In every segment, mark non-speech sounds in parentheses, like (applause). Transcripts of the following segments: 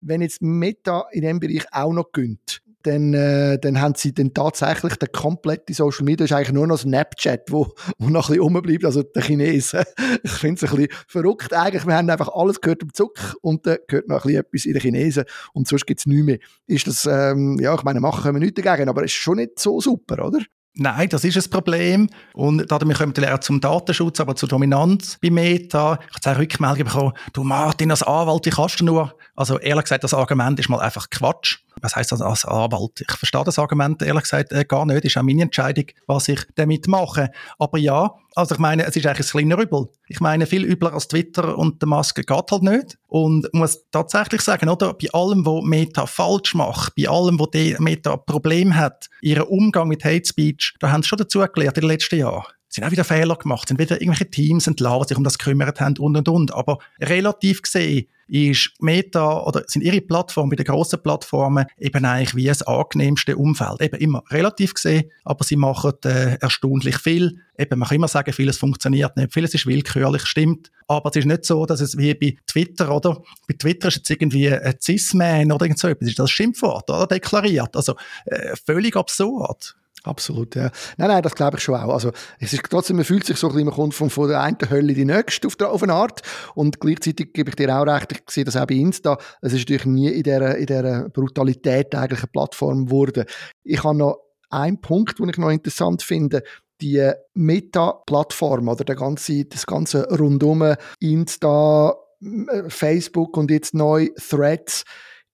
wenn jetzt Meta in dem Bereich auch noch gönnt, dann, äh, dann haben sie dann tatsächlich den kompletten Social Media ist eigentlich nur noch Snapchat, wo, wo noch ein bisschen rumbleibt, also der Chinesen. (laughs) ich finde es ein bisschen verrückt eigentlich. Wir haben einfach alles gehört im Zuck und dann gehört noch ein bisschen etwas in den Chinesen und sonst gibt es nichts mehr. Ist das, ähm, ja, ich meine, machen können wir nichts dagegen, aber es ist schon nicht so super, oder? Nein, das ist ein Problem. Und damit kommen wir auch zum Datenschutz, aber zur Dominanz bei Meta. Ich habe auch Rückmeldungen bekommen, du Martin, als Anwalt, wie kannst du nur? Also ehrlich gesagt, das Argument ist mal einfach Quatsch was heißt das als Anwalt? Ich verstehe das Argument ehrlich gesagt äh, gar nicht. Ist auch meine Entscheidung, was ich damit mache. Aber ja, also ich meine, es ist eigentlich ein kleiner Übel. Ich meine, viel übler als Twitter und der Maske geht halt nicht. Und muss tatsächlich sagen, oder, bei allem, wo Meta falsch macht, bei allem, wo die Meta Problem hat, ihren Umgang mit Hate Speech, da haben sie schon dazu gelernt in den letzten Jahren sind auch wieder Fehler gemacht, sind wieder irgendwelche Teams die sich um das gekümmert haben und und und. Aber relativ gesehen ist Meta oder sind ihre Plattformen bei den grossen Plattformen eben eigentlich wie das angenehmste Umfeld. Eben immer relativ gesehen, aber sie machen äh, erstaunlich viel. Eben, man kann immer sagen, vieles funktioniert nicht, vieles ist willkürlich, stimmt. Aber es ist nicht so, dass es wie bei Twitter, oder? Bei Twitter ist jetzt irgendwie ein Cis-Man oder irgend so etwas, ist das Schimpfwort, oder? Deklariert. Also, äh, völlig absurd. Absolut, ja. Nein, nein, das glaube ich schon auch. Also, es ist trotzdem, man fühlt sich so ein bisschen, man kommt von, von der einen Hölle in die nächste auf, der, auf eine Art. Und gleichzeitig gebe ich dir auch recht, ich sehe das auch bei Insta. Es ist natürlich nie in dieser, in dieser Brutalität eigentlich eine Plattform geworden. Ich habe noch einen Punkt, den ich noch interessant finde. Die Meta-Plattform oder der ganze, das ganze rundum Insta, Facebook und jetzt neu Threads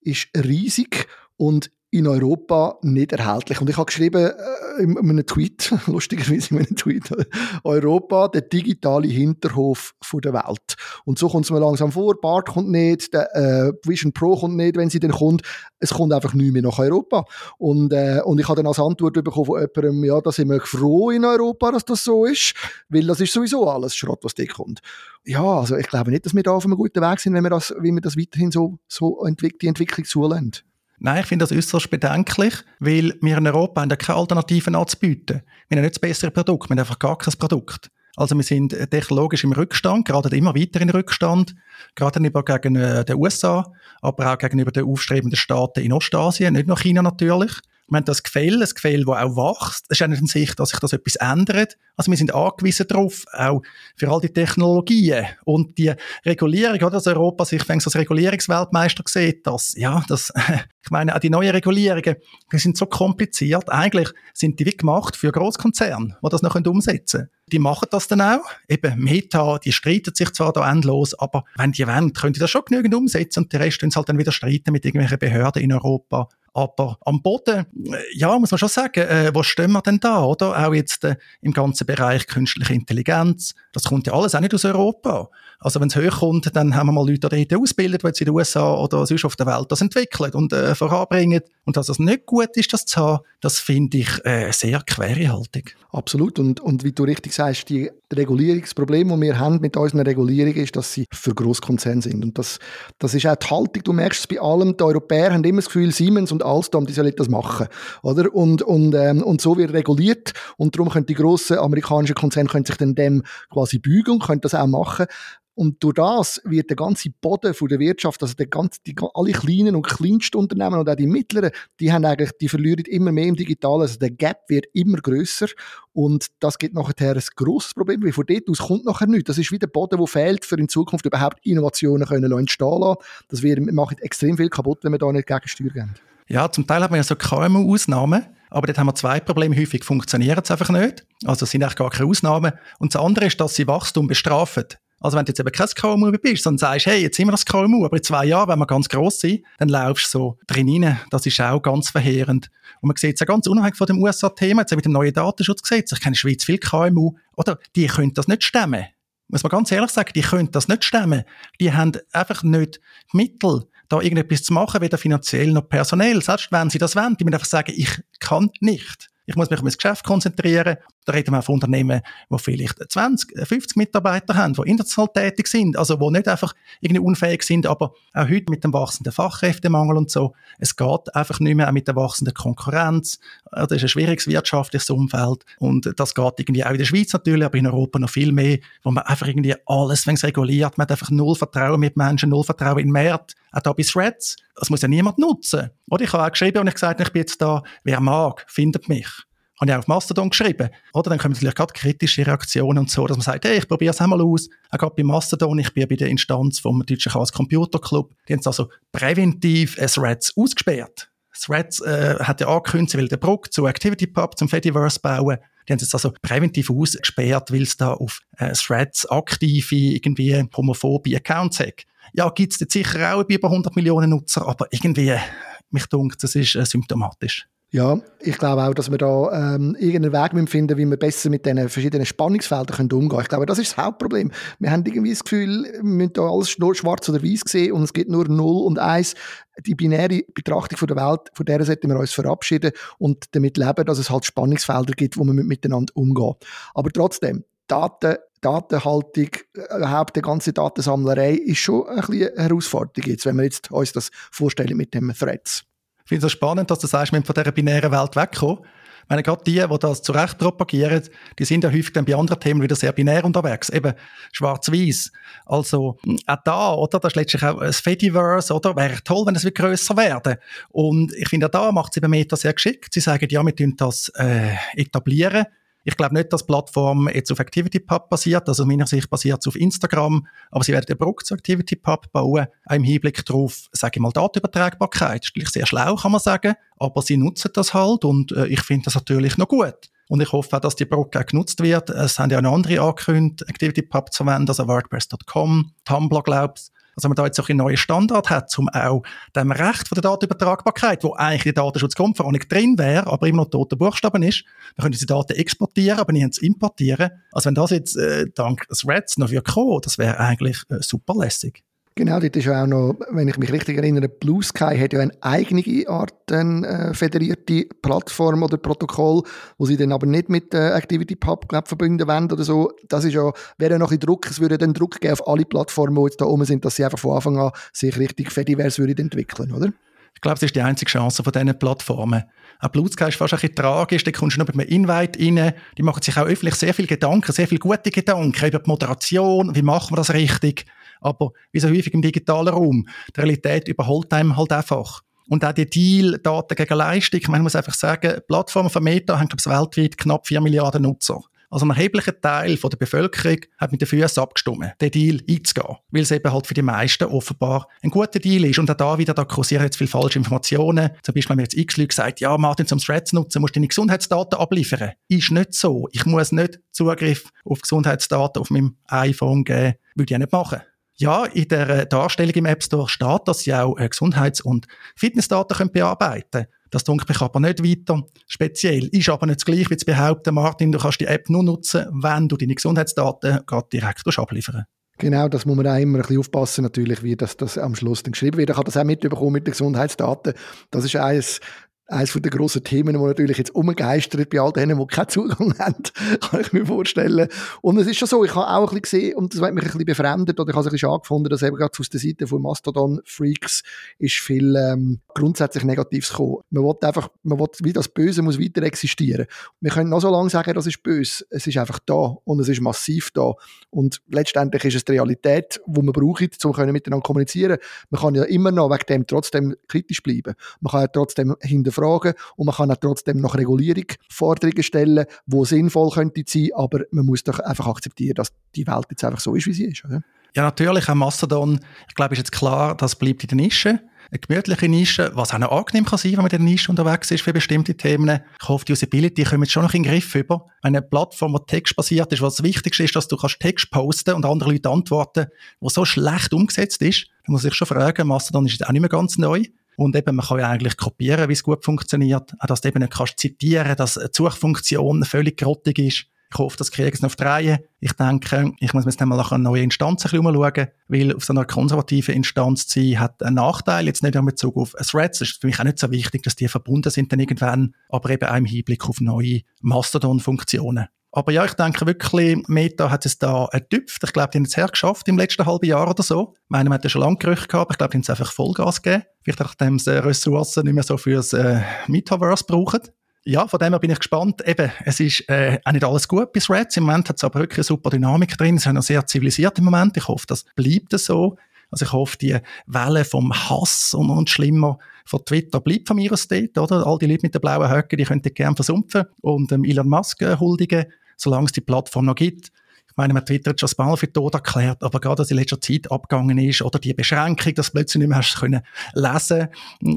ist riesig und in Europa nicht erhältlich. Und ich habe geschrieben äh, in einem Tweet, (laughs) lustigerweise in einem Tweet, (laughs) Europa, der digitale Hinterhof von der Welt. Und so kommt es mir langsam vor, Bart kommt nicht, der äh, Vision Pro kommt nicht, wenn sie dann kommt. Es kommt einfach nicht mehr nach Europa. Und, äh, und ich habe dann als Antwort bekommen von jemandem, ja, da sind wir froh in Europa, dass das so ist, weil das ist sowieso alles Schrott, was da kommt. Ja, also ich glaube nicht, dass wir da auf einem guten Weg sind, wenn wir das, wie wir das weiterhin so, so entwick die Entwicklung zulassen. Nein, ich finde das äußerst bedenklich, weil wir in Europa haben keine Alternativen anzubieten. Wir haben nicht das bessere Produkt, wir haben einfach gar kein Produkt. Also wir sind technologisch im Rückstand, gerade immer weiter in Rückstand, gerade gegenüber gegen äh, den USA, aber auch gegenüber den aufstrebenden Staaten in Ostasien, nicht nur China natürlich. Wir haben das Gefälle, ein Gefälle, das auch wächst. Ist auch nicht in Sicht, dass sich das etwas ändert. Also wir sind angewiesen darauf, auch für all die Technologien und die Regulierung, oder, dass Europa sich als Regulierungsweltmeister sieht, das, ja, das, (laughs) ich meine, auch die neuen Regulierungen, die sind so kompliziert. Eigentlich sind die wie gemacht für Großkonzerne, die das noch umsetzen können. Die machen das dann auch. Eben Meta, die streiten sich zwar da endlos, aber wenn die wollen, können die das schon genügend umsetzen und der Rest können halt dann wieder streiten mit irgendwelchen Behörden in Europa. Aber am Boden, ja, muss man schon sagen, äh, wo stehen wir denn da, oder? Auch jetzt äh, im ganzen Bereich künstliche Intelligenz. Das kommt ja alles auch nicht aus Europa. Also wenn es hochkommt, dann haben wir mal Leute dort ausgebildet, die jetzt in den USA oder sonst auf der Welt das entwickeln und äh, voranbringen. Und dass es nicht gut ist, das zu haben, das finde ich äh, sehr querhaltig. Absolut. Und, und wie du richtig sagst, die Regulierungsprobleme, die wir haben mit unseren Regulierungen, ist, dass sie für Großkonzerne sind. Und das, das ist auch die Haltung. Du merkst es bei allem, die Europäer haben immer das Gefühl, Siemens und Alstom, die sollen das machen. Oder? Und, und, ähm, und so wird reguliert. Und darum können die grossen amerikanischen Konzerne können sich dann dem quasi bügen und können das auch machen. Und durch das wird der ganze Boden der Wirtschaft, also der ganze, die, alle kleinen und kleinsten Unternehmen und auch die mittleren, die haben eigentlich, die verlieren immer mehr im Digitalen. Also der Gap wird immer größer und das gibt nachher ein grosses Problem, weil von dort aus kommt nachher nichts. Das ist wie der Boden, der fehlt, für in Zukunft überhaupt Innovationen können entstehen lassen. Das wird, macht extrem viel kaputt, wenn wir da nicht Gegensteuer geben. Ja, zum Teil hat man ja so KMU-Ausnahmen, aber dort haben wir zwei Probleme. Häufig funktioniert es einfach nicht. Also es sind eigentlich gar keine Ausnahmen. Und das andere ist, dass sie Wachstum bestrafen. Also wenn du jetzt eben kein KMU bist, sondern sagst, hey, jetzt sind wir das KMU, aber in zwei Jahren, wenn wir ganz gross sind, dann laufst du so drin rein. Das ist auch ganz verheerend. Und man sieht es ja ganz unabhängig von dem USA-Thema, jetzt mit dem neuen Datenschutzgesetz, ich kenne in der Schweiz viel KMU, oder? Die können das nicht stemmen. Muss man ganz ehrlich sagen, die können das nicht stemmen. Die haben einfach nicht Mittel, da irgendetwas zu machen, weder finanziell noch personell. Selbst wenn sie das wollen, die müssen einfach sagen, ich kann nicht. Ich muss mich auf mein Geschäft konzentrieren. Da reden wir von Unternehmen, die vielleicht 20, 50 Mitarbeiter haben, die international tätig sind, also die nicht einfach irgendwie unfähig sind, aber auch heute mit dem wachsenden Fachkräftemangel und so. Es geht einfach nicht mehr auch mit der wachsenden Konkurrenz. Das ist ein schwieriges wirtschaftliches Umfeld und das geht irgendwie auch in der Schweiz natürlich, aber in Europa noch viel mehr, wo man einfach irgendwie alles, wenn es reguliert, man hat einfach null Vertrauen mit Menschen, null Vertrauen in Markt, auch da bei Threads. Das muss ja niemand nutzen. Oder ich habe auch geschrieben und ich gesagt, ich bin jetzt da, wer mag, findet mich. Habe ich auch auf Mastodon geschrieben. Oder dann kommen natürlich gerade kritische Reaktionen und so, dass man sagt, hey, ich probiere es einmal aus. Auch gerade bei Mastodon, ich bin bei der Instanz vom Deutschen Chaos Computer Club. Die haben also präventiv Threads ausgesperrt. Threads äh, hat ja angekündigt, sie will den Bruck zu ActivityPub, zum Fediverse bauen. Die haben es also präventiv ausgesperrt, weil es da auf äh, Threads aktive, irgendwie homophobe Accounts hat. Ja, gibt es sicher auch bei über 100 Millionen Nutzer, aber irgendwie, mich dunkt, das ist äh, symptomatisch. Ja, ich glaube auch, dass wir da ähm, irgendeinen Weg finden wie wir besser mit diesen verschiedenen Spannungsfeldern können umgehen können. Ich glaube, das ist das Hauptproblem. Wir haben irgendwie das Gefühl, wir müssen da alles nur schwarz oder weiß sehen und es gibt nur 0 und 1. Die binäre Betrachtung von der Welt, von der sollten wir uns verabschieden und damit leben, dass es halt Spannungsfelder gibt, wo wir miteinander umgehen. Aber trotzdem, Daten Datenhaltung, äh, überhaupt die ganze Datensammlerei ist schon ein bisschen eine Herausforderung jetzt, wenn wir jetzt uns das vorstellen mit dem Threads. Ich finde es spannend, dass du sagst, wir von dieser binären Welt wegkommen. Ich meine, gerade die, die das zu Recht propagieren, die sind ja häufig dann bei anderen Themen wieder sehr binär unterwegs. Eben schwarz-weiß. Also, auch da, oder? Das ist letztlich auch ein Fediverse, oder? Wäre toll, wenn es wieder grösser werden. Und ich finde, auch da macht es eben Meta sehr geschickt. Sie sagen, ja, wir tun das äh, etablieren ich glaube nicht, dass die Plattform jetzt auf ActivityPub basiert. Also aus meiner Sicht basiert es auf Instagram. Aber sie werden den Brücke zu ActivityPub bauen. Auch im Hinblick darauf, sage ich mal, Datenübertragbarkeit. Das ist sehr schlau, kann man sagen. Aber sie nutzen das halt und äh, ich finde das natürlich noch gut. Und ich hoffe auch, dass die Brücke auch genutzt wird. Es haben ja noch andere angekündigt, ActivityPub zu verwenden, also WordPress.com, Tumblr, glaubst also man da jetzt auch einen neuen Standard hat, um auch dem Recht von der Datenübertragbarkeit, wo eigentlich die Datenschutzgrundverordnung drin wäre, aber immer noch tote Buchstaben ist, wir können diese Daten exportieren, aber nicht importieren. Also wenn das jetzt äh, dank Threads noch wird kommen, das wäre eigentlich äh, super lässig. Genau, dort ist ja auch noch, wenn ich mich richtig erinnere, Blue Sky hat ja eine eigene Art äh, federierte Plattform oder Protokoll, wo sie dann aber nicht mit äh, ActivityPub glaub, verbinden wollen oder so. Das ist ja, wäre noch ein Druck, es würde dann Druck geben auf alle Plattformen, die jetzt da oben sind, dass sie einfach von Anfang an sich richtig fedivers würden entwickeln, oder? Ich glaube, das ist die einzige Chance von diesen Plattformen. Auch Blue Sky ist fast ein bisschen tragisch, da kommst du noch mit einem Invite rein, die machen sich auch öffentlich sehr viele Gedanken, sehr viele gute Gedanken über die Moderation, wie machen wir das richtig, aber wie so häufig im digitalen Raum, die Realität überholt einem halt einfach. Und auch die Deal Daten gegen Leistung, man muss einfach sagen, Plattformen von Meta haben, glaube ich, weltweit knapp 4 Milliarden Nutzer. Also ein erheblicher Teil von der Bevölkerung hat mit den Füßen abgestimmt, den Deal einzugehen. Weil es eben halt für die meisten offenbar ein guter Deal ist. Und auch da wieder, da kursieren jetzt viele falsche Informationen. Zum Beispiel haben mir jetzt x Leute gesagt, ja, Martin, zum Threads nutzen, musst du deine Gesundheitsdaten abliefern. Ist nicht so. Ich muss nicht Zugriff auf Gesundheitsdaten auf meinem iPhone geben. Würde ich nicht machen. Ja, in der Darstellung im App Store steht, dass sie auch äh, Gesundheits- und Fitnessdaten bearbeiten können. Das denke ich aber nicht weiter speziell. Ist aber nicht das Gleiche, wie zu behaupten, Martin, du kannst die App nur nutzen, wenn du deine Gesundheitsdaten gerade direkt abliefern Genau, das muss man auch immer ein bisschen aufpassen, natürlich, wie das, das am Schluss dann geschrieben wird. Ich habe das auch mitbekommen mit den Gesundheitsdaten. Das ist eines eines der grossen Themen, die natürlich jetzt umgeistert bei all denen, die keinen Zugang (laughs) haben, kann ich mir vorstellen. Und es ist schon so, ich habe auch ein bisschen gesehen, und das hat mich ein bisschen befremdet, oder ich habe es ein bisschen angefunden, dass eben gerade aus der Seite von Mastodon-Freaks ist viel ähm, grundsätzlich Negatives gekommen. Man will einfach, man will, wie das Böse muss weiter existieren. Wir können noch so lange sagen, das ist böse. Es ist einfach da und es ist massiv da. Und letztendlich ist es die Realität, die man braucht, um miteinander kommunizieren. Man kann ja immer noch wegen dem trotzdem kritisch bleiben. Man kann ja trotzdem hinter hinterfragen und man kann auch trotzdem nach Regulierung stellen, wo sinnvoll könnte sein, aber man muss doch einfach akzeptieren, dass die Welt jetzt einfach so ist, wie sie ist. Oder? Ja, natürlich, auch Mastodon, ich glaube, ist jetzt klar, das bleibt in der Nische. Eine gemütliche Nische, was auch noch angenehm kann sein, wenn man in der Nische unterwegs ist für bestimmte Themen. Ich hoffe, die Usability kommen jetzt schon noch in den Griff über. Eine Plattform, die textbasiert ist, was das Wichtigste ist, dass du kannst Text posten und andere Leute antworten, wo so schlecht umgesetzt ist. Da muss ich schon fragen, Mastodon ist jetzt auch nicht mehr ganz neu. Und eben, man kann ja eigentlich kopieren, wie es gut funktioniert. Auch, dass du eben nicht kannst zitieren, dass die Suchfunktion völlig grottig ist. Ich hoffe, das kriegen sie auf die Reihe. Ich denke, ich muss mir jetzt einmal nach einer neuen Instanz ein bisschen umschauen, weil auf so einer konservativen Instanz zu sein, hat einen Nachteil, jetzt nicht in Bezug auf Threads. Es ist für mich auch nicht so wichtig, dass die verbunden sind dann irgendwann, aber eben auch im Hinblick auf neue Mastodon-Funktionen. Aber ja, ich denke wirklich, Meta hat es da ertüpft. Ich glaube, die haben es hergeschafft im letzten halben Jahr oder so. Ich meine, man hat ja schon lange Gerüchte gehabt, ich glaube, die haben es einfach Vollgas gegeben. Vielleicht nachdem sie Ressourcen nicht mehr so fürs äh, Metaverse brauchen. Ja, von dem her bin ich gespannt. Eben, es ist äh, auch nicht alles gut bis Reds. Im Moment hat es aber wirklich eine super Dynamik drin. Es ist noch sehr zivilisiert im Moment. Ich hoffe, das bleibt so. Also ich hoffe, die Welle vom Hass und, und schlimmer von Twitter bleibt von mir aus dort, oder? All die Leute mit den blauen Höcken, die könnten gerne versumpfen und ähm, Elon Musk äh, huldigen solange es die Plattform noch gibt. Ich meine, man Twitter hat schon mal für tot erklärt, aber gerade, dass in letzter Zeit abgegangen ist, oder die Beschränkung, dass du plötzlich nicht mehr hast können lesen,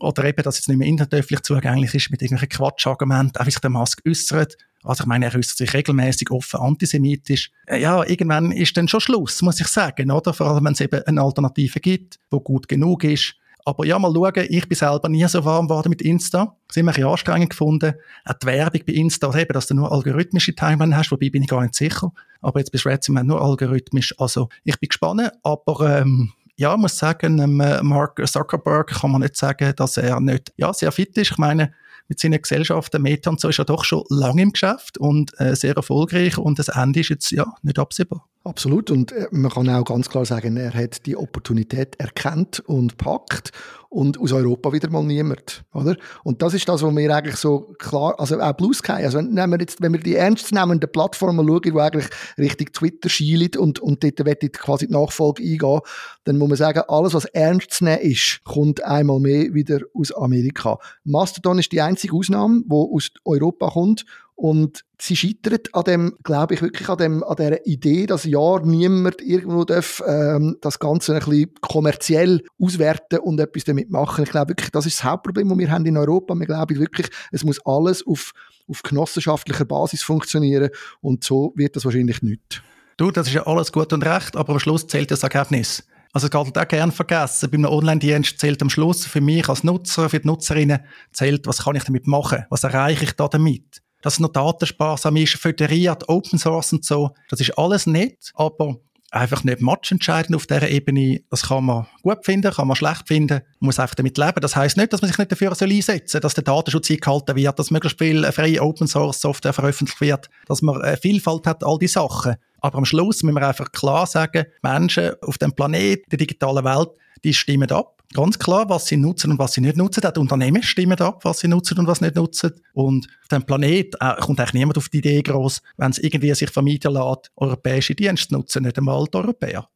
oder eben, dass es nicht mehr internetöffentlich zugänglich ist, mit irgendwelchen Quatschargumenten, auch wie sich der Musk äußert. Also ich meine, er äußert sich regelmäßig offen antisemitisch. Äh, ja, irgendwann ist dann schon Schluss, muss ich sagen, oder? Vor allem, wenn es eben eine Alternative gibt, wo gut genug ist, aber ja, mal schauen, ich bin selber nie so warm geworden mit Insta. Das haben wir ein anstrengend gefunden. Auch die Werbung bei Insta, eben, dass du nur algorithmische Timeline hast, wobei bin ich gar nicht sicher. Aber jetzt bist du jetzt nur algorithmisch. Also, ich bin gespannt, aber, ähm, ja, muss sagen, ähm, Mark Zuckerberg kann man nicht sagen, dass er nicht, ja, sehr fit ist. Ich meine, mit seinen Gesellschaften, Meta und so, ist er doch schon lange im Geschäft und äh, sehr erfolgreich und das Ende ist jetzt, ja, nicht absehbar. Absolut. Und äh, man kann auch ganz klar sagen, er hat die Opportunität erkannt und packt und aus Europa wieder mal niemand, oder? Und das ist das, was wir eigentlich so klar, also auch Blue Sky, also wenn, wir jetzt, wenn wir die ernstzunehmenden Plattformen schauen, die eigentlich Richtung Twitter schielen und, und dort quasi die Nachfolge eingehen, dann muss man sagen, alles, was ernst zu nehmen ist, kommt einmal mehr wieder aus Amerika. Mastodon ist die einzige Ausnahme, die aus Europa kommt und sie scheitert an dem, glaube ich, wirklich an, dem, an dieser Idee, dass ja niemand irgendwo darf, ähm, das Ganze ein bisschen kommerziell auswerten und etwas damit machen. Ich glaube wirklich, das ist das Hauptproblem, das wir haben in Europa. Wir glauben wirklich, es muss alles auf, auf genossenschaftlicher Basis funktionieren und so wird das wahrscheinlich nicht. Du, das ist ja alles gut und recht, aber am Schluss zählt das Ergebnis. Also es geht halt auch gerne vergessen. Bei einem Online-Dienst zählt am Schluss für mich als Nutzer, für die Nutzerinnen, zählt, was kann ich damit machen? Was erreiche ich da damit? dass es noch datensparsam ist, föderiert, Open Source und so. Das ist alles nett, aber einfach nicht matchentscheidend auf dieser Ebene. Das kann man gut finden, kann man schlecht finden, muss einfach damit leben. Das heißt nicht, dass man sich nicht dafür einsetzen soll, dass der Datenschutz eingehalten wird, dass möglichst viel freie Open Source Software veröffentlicht wird, dass man eine Vielfalt hat, all die Sachen. Aber am Schluss müssen wir einfach klar sagen, Menschen auf dem Planet, der digitalen Welt, die stimmen ab ganz klar, was sie nutzen und was sie nicht nutzen. Auch die Unternehmen stimmen ab, was sie nutzen und was nicht nutzen. Und auf dem Planet äh, kommt eigentlich niemand auf die Idee groß, wenn es irgendwie sich vermieten lässt, europäische Dienste zu nutzen, nicht einmal die Europäer.